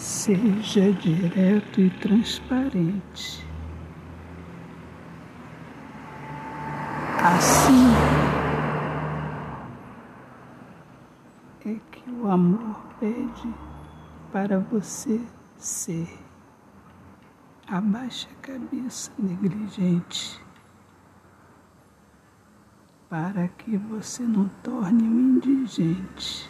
Seja direto e transparente. Assim é que o amor pede para você ser. Abaixe a cabeça, negligente, para que você não torne um indigente.